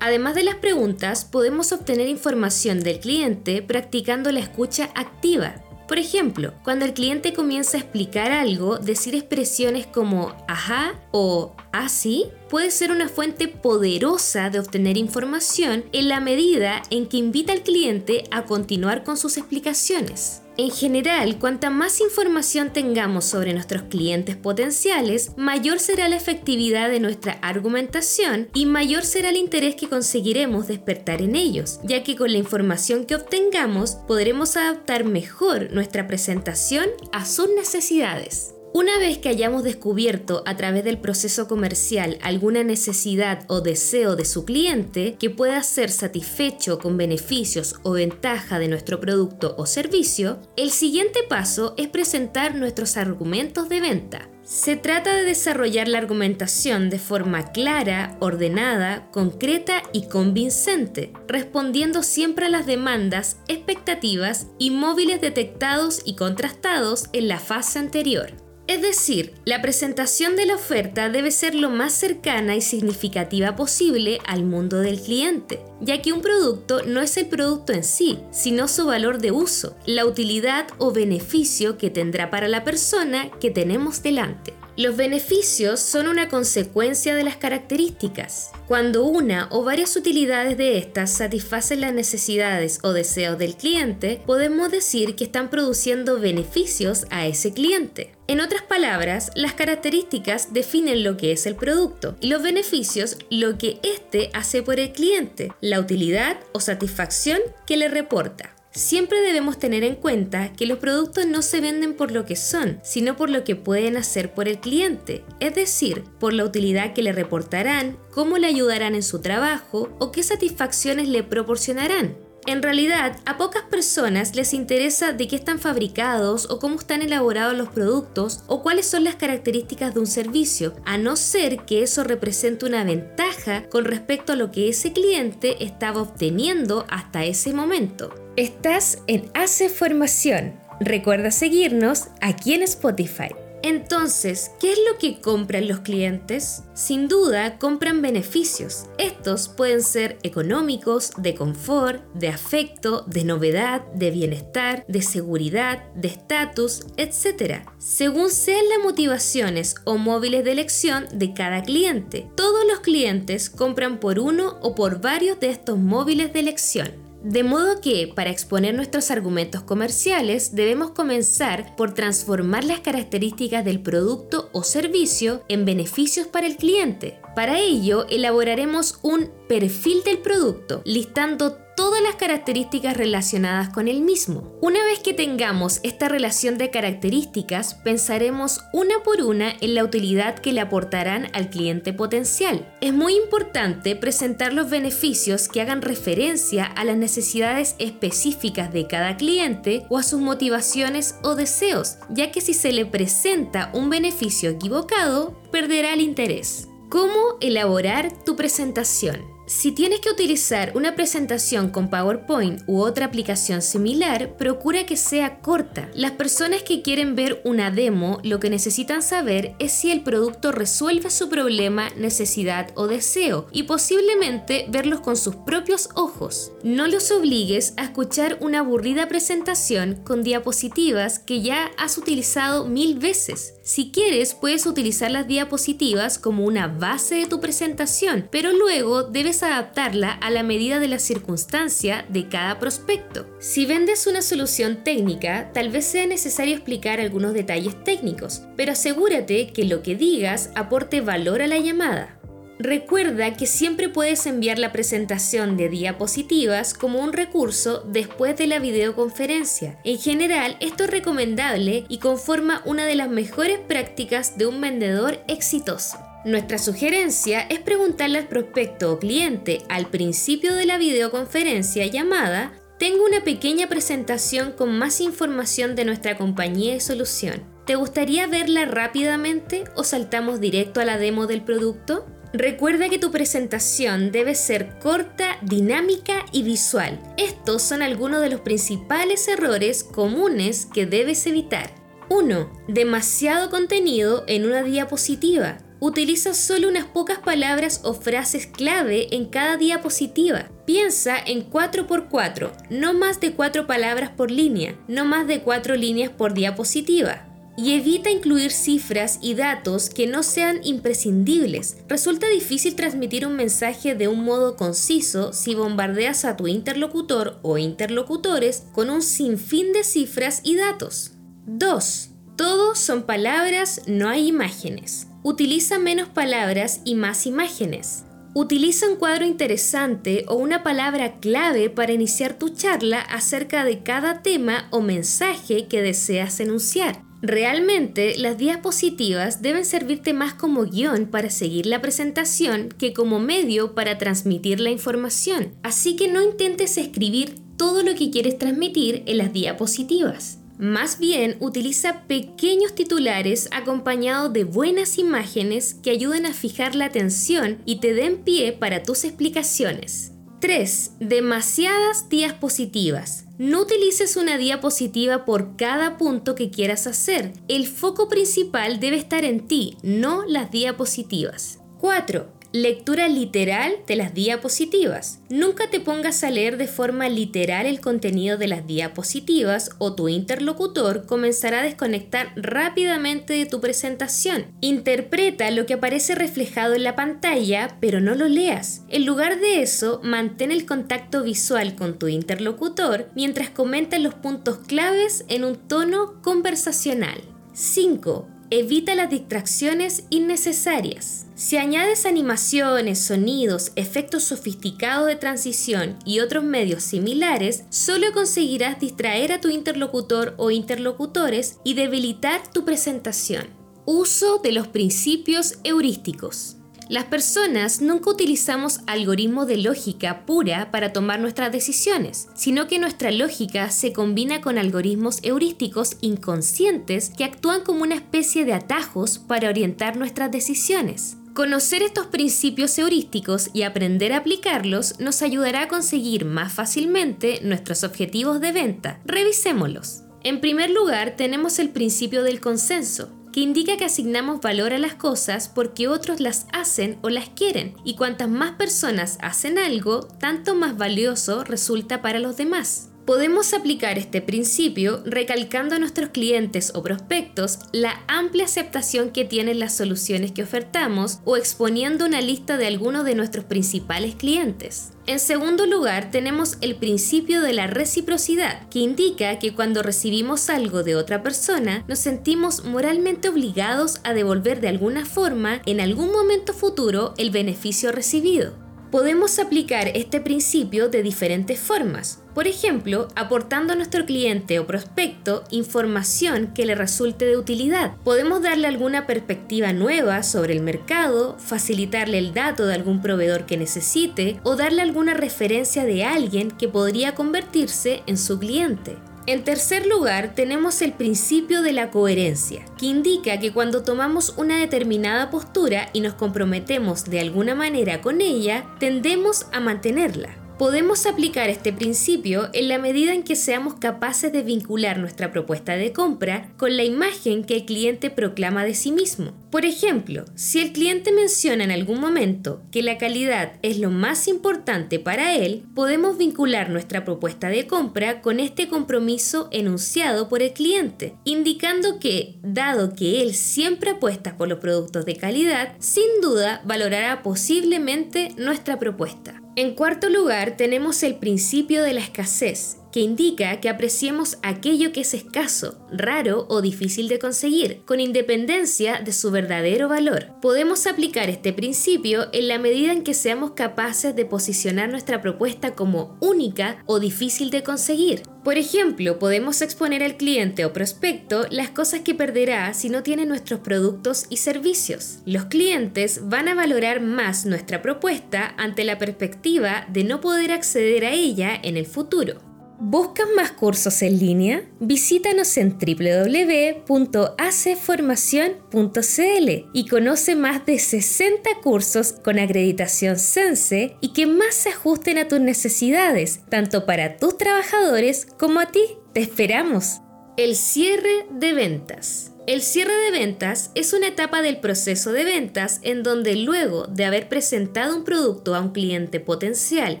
Además de las preguntas, podemos obtener información del cliente practicando la escucha activa, por ejemplo, cuando el cliente comienza a explicar algo, decir expresiones como ajá o así puede ser una fuente poderosa de obtener información en la medida en que invita al cliente a continuar con sus explicaciones. En general, cuanta más información tengamos sobre nuestros clientes potenciales, mayor será la efectividad de nuestra argumentación y mayor será el interés que conseguiremos despertar en ellos, ya que con la información que obtengamos podremos adaptar mejor nuestra presentación a sus necesidades. Una vez que hayamos descubierto a través del proceso comercial alguna necesidad o deseo de su cliente que pueda ser satisfecho con beneficios o ventaja de nuestro producto o servicio, el siguiente paso es presentar nuestros argumentos de venta. Se trata de desarrollar la argumentación de forma clara, ordenada, concreta y convincente, respondiendo siempre a las demandas, expectativas y móviles detectados y contrastados en la fase anterior. Es decir, la presentación de la oferta debe ser lo más cercana y significativa posible al mundo del cliente, ya que un producto no es el producto en sí, sino su valor de uso, la utilidad o beneficio que tendrá para la persona que tenemos delante. Los beneficios son una consecuencia de las características. Cuando una o varias utilidades de estas satisfacen las necesidades o deseos del cliente, podemos decir que están produciendo beneficios a ese cliente. En otras palabras, las características definen lo que es el producto y los beneficios lo que éste hace por el cliente, la utilidad o satisfacción que le reporta. Siempre debemos tener en cuenta que los productos no se venden por lo que son, sino por lo que pueden hacer por el cliente, es decir, por la utilidad que le reportarán, cómo le ayudarán en su trabajo o qué satisfacciones le proporcionarán. En realidad, a pocas personas les interesa de qué están fabricados o cómo están elaborados los productos o cuáles son las características de un servicio, a no ser que eso represente una ventaja con respecto a lo que ese cliente estaba obteniendo hasta ese momento. Estás en Hace Formación. Recuerda seguirnos aquí en Spotify. Entonces, ¿qué es lo que compran los clientes? Sin duda, compran beneficios. Estos pueden ser económicos, de confort, de afecto, de novedad, de bienestar, de seguridad, de estatus, etc. Según sean las motivaciones o móviles de elección de cada cliente. Todos los clientes compran por uno o por varios de estos móviles de elección. De modo que, para exponer nuestros argumentos comerciales, debemos comenzar por transformar las características del producto o servicio en beneficios para el cliente. Para ello, elaboraremos un perfil del producto, listando todas las características relacionadas con el mismo. Una vez que tengamos esta relación de características, pensaremos una por una en la utilidad que le aportarán al cliente potencial. Es muy importante presentar los beneficios que hagan referencia a las necesidades específicas de cada cliente o a sus motivaciones o deseos, ya que si se le presenta un beneficio equivocado, perderá el interés. ¿Cómo elaborar tu presentación? Si tienes que utilizar una presentación con PowerPoint u otra aplicación similar, procura que sea corta. Las personas que quieren ver una demo lo que necesitan saber es si el producto resuelve su problema, necesidad o deseo y posiblemente verlos con sus propios ojos. No los obligues a escuchar una aburrida presentación con diapositivas que ya has utilizado mil veces. Si quieres, puedes utilizar las diapositivas como una base de tu presentación, pero luego debes adaptarla a la medida de la circunstancia de cada prospecto. Si vendes una solución técnica, tal vez sea necesario explicar algunos detalles técnicos, pero asegúrate que lo que digas aporte valor a la llamada. Recuerda que siempre puedes enviar la presentación de diapositivas como un recurso después de la videoconferencia. En general, esto es recomendable y conforma una de las mejores prácticas de un vendedor exitoso. Nuestra sugerencia es preguntarle al prospecto o cliente al principio de la videoconferencia llamada tengo una pequeña presentación con más información de nuestra compañía y solución. ¿Te gustaría verla rápidamente o saltamos directo a la demo del producto? Recuerda que tu presentación debe ser corta, dinámica y visual. Estos son algunos de los principales errores comunes que debes evitar. 1. Demasiado contenido en una diapositiva. Utiliza solo unas pocas palabras o frases clave en cada diapositiva. Piensa en 4x4, no más de 4 palabras por línea, no más de 4 líneas por diapositiva. y evita incluir cifras y datos que no sean imprescindibles. Resulta difícil transmitir un mensaje de un modo conciso si bombardeas a tu interlocutor o interlocutores con un sinfín de cifras y datos. 2. Todos son palabras, no hay imágenes. Utiliza menos palabras y más imágenes. Utiliza un cuadro interesante o una palabra clave para iniciar tu charla acerca de cada tema o mensaje que deseas enunciar. Realmente las diapositivas deben servirte más como guion para seguir la presentación que como medio para transmitir la información, así que no intentes escribir todo lo que quieres transmitir en las diapositivas. Más bien, utiliza pequeños titulares acompañados de buenas imágenes que ayuden a fijar la atención y te den pie para tus explicaciones. 3. Demasiadas diapositivas. No utilices una diapositiva por cada punto que quieras hacer. El foco principal debe estar en ti, no las diapositivas. 4. Lectura literal de las diapositivas. Nunca te pongas a leer de forma literal el contenido de las diapositivas o tu interlocutor comenzará a desconectar rápidamente de tu presentación. Interpreta lo que aparece reflejado en la pantalla, pero no lo leas. En lugar de eso, mantén el contacto visual con tu interlocutor mientras comentan los puntos claves en un tono conversacional. 5. Evita las distracciones innecesarias. Si añades animaciones, sonidos, efectos sofisticados de transición y otros medios similares, solo conseguirás distraer a tu interlocutor o interlocutores y debilitar tu presentación. Uso de los principios heurísticos. Las personas nunca utilizamos algoritmos de lógica pura para tomar nuestras decisiones, sino que nuestra lógica se combina con algoritmos heurísticos inconscientes que actúan como una especie de atajos para orientar nuestras decisiones. Conocer estos principios heurísticos y aprender a aplicarlos nos ayudará a conseguir más fácilmente nuestros objetivos de venta. Revisémoslos. En primer lugar, tenemos el principio del consenso que indica que asignamos valor a las cosas porque otros las hacen o las quieren, y cuantas más personas hacen algo, tanto más valioso resulta para los demás. Podemos aplicar este principio recalcando a nuestros clientes o prospectos la amplia aceptación que tienen las soluciones que ofertamos o exponiendo una lista de algunos de nuestros principales clientes. En segundo lugar, tenemos el principio de la reciprocidad, que indica que cuando recibimos algo de otra persona, nos sentimos moralmente obligados a devolver de alguna forma en algún momento futuro el beneficio recibido. Podemos aplicar este principio de diferentes formas, por ejemplo, aportando a nuestro cliente o prospecto información que le resulte de utilidad. Podemos darle alguna perspectiva nueva sobre el mercado, facilitarle el dato de algún proveedor que necesite o darle alguna referencia de alguien que podría convertirse en su cliente. En tercer lugar, tenemos el principio de la coherencia, que indica que cuando tomamos una determinada postura y nos comprometemos de alguna manera con ella, tendemos a mantenerla. Podemos aplicar este principio en la medida en que seamos capaces de vincular nuestra propuesta de compra con la imagen que el cliente proclama de sí mismo. Por ejemplo, si el cliente menciona en algún momento que la calidad es lo más importante para él, podemos vincular nuestra propuesta de compra con este compromiso enunciado por el cliente, indicando que, dado que él siempre apuesta por los productos de calidad, sin duda valorará posiblemente nuestra propuesta. En cuarto lugar, tenemos el principio de la escasez, que indica que apreciemos aquello que es escaso, raro o difícil de conseguir, con independencia de su verdadero valor. Podemos aplicar este principio en la medida en que seamos capaces de posicionar nuestra propuesta como única o difícil de conseguir. Por ejemplo, podemos exponer al cliente o prospecto las cosas que perderá si no tiene nuestros productos y servicios. Los clientes van a valorar más nuestra propuesta ante la perspectiva de no poder acceder a ella en el futuro. ¿Buscas más cursos en línea? Visítanos en www.aceformacion.cl y conoce más de 60 cursos con acreditación Sense y que más se ajusten a tus necesidades, tanto para tus trabajadores como a ti. ¡Te esperamos! El cierre de ventas. El cierre de ventas es una etapa del proceso de ventas en donde luego de haber presentado un producto a un cliente potencial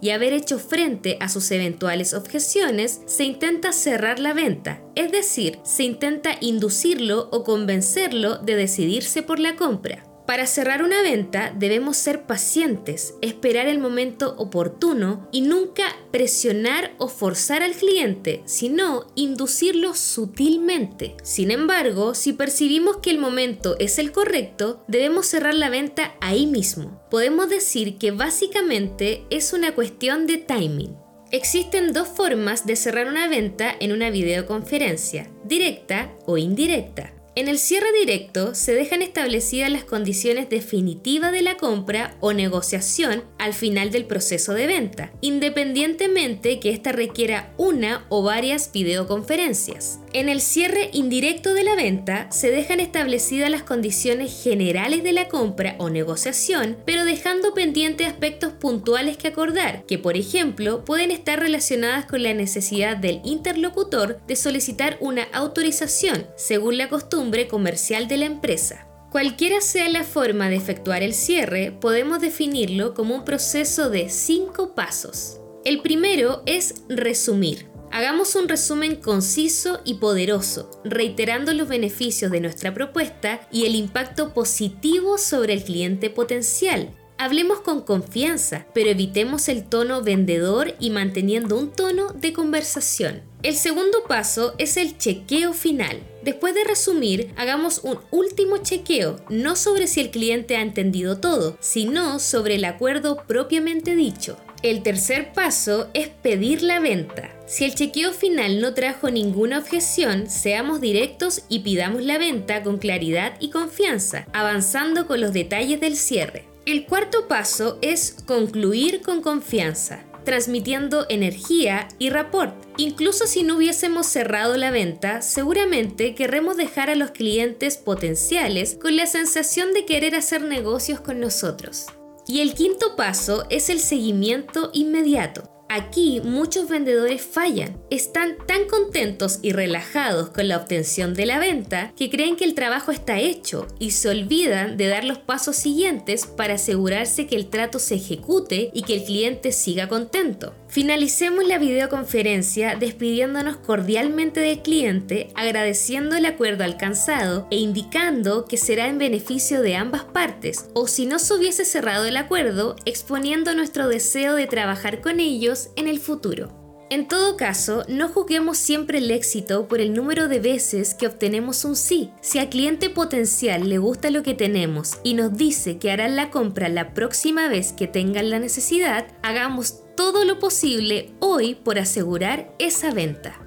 y haber hecho frente a sus eventuales objeciones, se intenta cerrar la venta, es decir, se intenta inducirlo o convencerlo de decidirse por la compra. Para cerrar una venta debemos ser pacientes, esperar el momento oportuno y nunca presionar o forzar al cliente, sino inducirlo sutilmente. Sin embargo, si percibimos que el momento es el correcto, debemos cerrar la venta ahí mismo. Podemos decir que básicamente es una cuestión de timing. Existen dos formas de cerrar una venta en una videoconferencia, directa o indirecta. En el cierre directo se dejan establecidas las condiciones definitivas de la compra o negociación al final del proceso de venta, independientemente que ésta requiera una o varias videoconferencias. En el cierre indirecto de la venta se dejan establecidas las condiciones generales de la compra o negociación, pero dejando pendientes aspectos puntuales que acordar, que por ejemplo pueden estar relacionadas con la necesidad del interlocutor de solicitar una autorización según la costumbre comercial de la empresa. Cualquiera sea la forma de efectuar el cierre, podemos definirlo como un proceso de cinco pasos. El primero es resumir. Hagamos un resumen conciso y poderoso, reiterando los beneficios de nuestra propuesta y el impacto positivo sobre el cliente potencial. Hablemos con confianza, pero evitemos el tono vendedor y manteniendo un tono de conversación. El segundo paso es el chequeo final. Después de resumir, hagamos un último chequeo, no sobre si el cliente ha entendido todo, sino sobre el acuerdo propiamente dicho. El tercer paso es pedir la venta. Si el chequeo final no trajo ninguna objeción, seamos directos y pidamos la venta con claridad y confianza, avanzando con los detalles del cierre. El cuarto paso es concluir con confianza transmitiendo energía y rapport. Incluso si no hubiésemos cerrado la venta, seguramente querremos dejar a los clientes potenciales con la sensación de querer hacer negocios con nosotros. Y el quinto paso es el seguimiento inmediato. Aquí muchos vendedores fallan. Están tan contentos y relajados con la obtención de la venta que creen que el trabajo está hecho y se olvidan de dar los pasos siguientes para asegurarse que el trato se ejecute y que el cliente siga contento. Finalicemos la videoconferencia despidiéndonos cordialmente del cliente, agradeciendo el acuerdo alcanzado e indicando que será en beneficio de ambas partes, o si no se hubiese cerrado el acuerdo, exponiendo nuestro deseo de trabajar con ellos en el futuro. En todo caso, no juzguemos siempre el éxito por el número de veces que obtenemos un sí. Si al cliente potencial le gusta lo que tenemos y nos dice que harán la compra la próxima vez que tengan la necesidad, hagamos todo lo posible hoy por asegurar esa venta.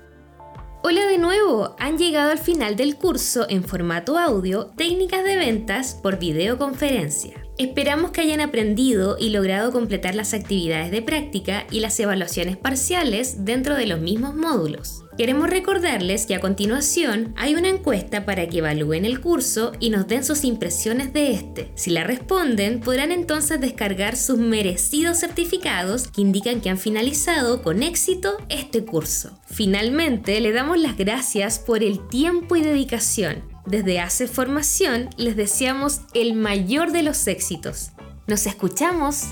Hola de nuevo, han llegado al final del curso en formato audio Técnicas de ventas por videoconferencia. Esperamos que hayan aprendido y logrado completar las actividades de práctica y las evaluaciones parciales dentro de los mismos módulos. Queremos recordarles que a continuación hay una encuesta para que evalúen el curso y nos den sus impresiones de este. Si la responden, podrán entonces descargar sus merecidos certificados que indican que han finalizado con éxito este curso. Finalmente, le damos las gracias por el tiempo y dedicación desde Hace Formación les deseamos el mayor de los éxitos. Nos escuchamos.